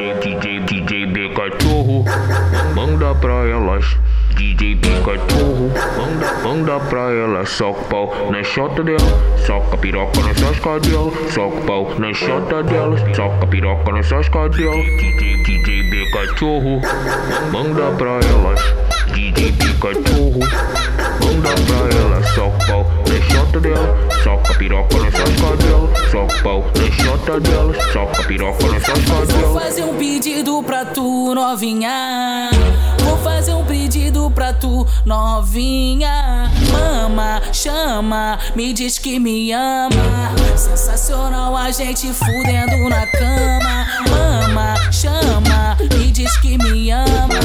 DJ, DJ, B cachorro, manda pra elas. DJ B cachorro, manda, manda pra elas. Soca pau na chota dela, soca piroca sasca dela. Soca pau na chota dela, soca piroca sasca dela. DJ, DJ cachorro, manda pra elas. DJ B cachorro, manda pra elas. Soca pau na chota dela, soca piroca sasca dela. Soca pau na chota dela, soca piroca na sasca pedido pra tu, novinha. Vou fazer um pedido pra tu, novinha. Mama, chama, me diz que me ama. Sensacional a gente fudendo na cama. Mama, chama, me diz que me ama.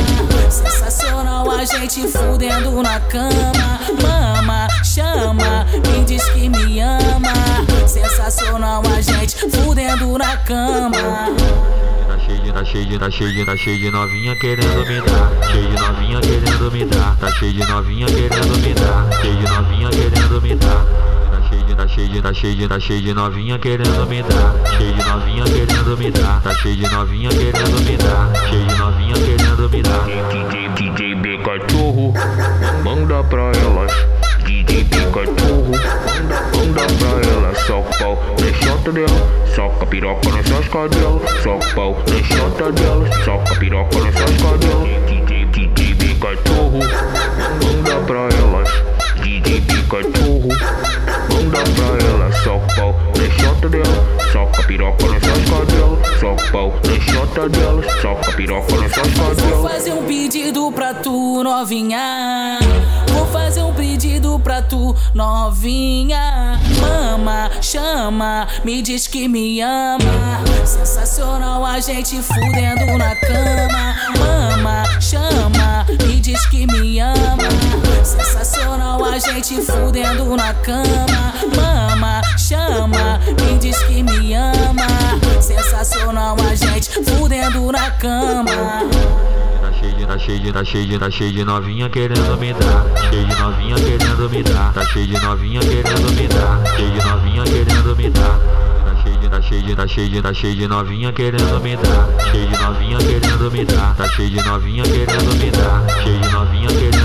Sensacional a gente fudendo na cama. Mama, chama, me diz que me ama. Sensacional a gente fudendo na cama. Tá cheio de, tá cheio de, tá cheio de, novinha querendo me dar. Cheio de novinha querendo me dar. Tá cheio de novinha querendo me dar. Cheio de novinha querendo me dar. Tá cheio de, tá cheio de, tá cheio de, tá cheio de novinha querendo me dar. Cheio de novinha querendo me dar. Tá cheio de novinha querendo me dar. Cheio de novinha querendo me dar. DJ, DJ B cachorro, manda pra elas. DJ B cachorro, manda, pra elas. O pau na chota dela, soca piroca na sasca dela. Soca pau na chota dela, soca piroca na sasca dela. DJ, DJ cachorro, manda pra elas. DJ cachorro, manda pra elas. Soca pau na chota dela, soca piroca na sasca dela. Soca pau na chota dela, soca piroca na sasca Vou fazer um pedido pra tu, novinha. Vou fazer um pedido pra tu, novinha. Mama, chama, me diz que me ama. Sensacional a gente fudendo na cama. Mama, chama, me diz que me ama. Sensacional a gente fudendo na cama. Mama, chama, me diz que me ama. Sensacional a gente fudendo na cama. Tá cheio de, tá cheio de, tá cheio de, tá novinha querendo me dar. Cheio de novinha querendo me dar. Tá cheio de novinha querendo me dar. Cheio de cheio de, tá cheio de, novinha querendo me dar. Cheio de novinha querendo me dar. Tá cheio de novinha querendo me dar. Cheio de novinha querendo.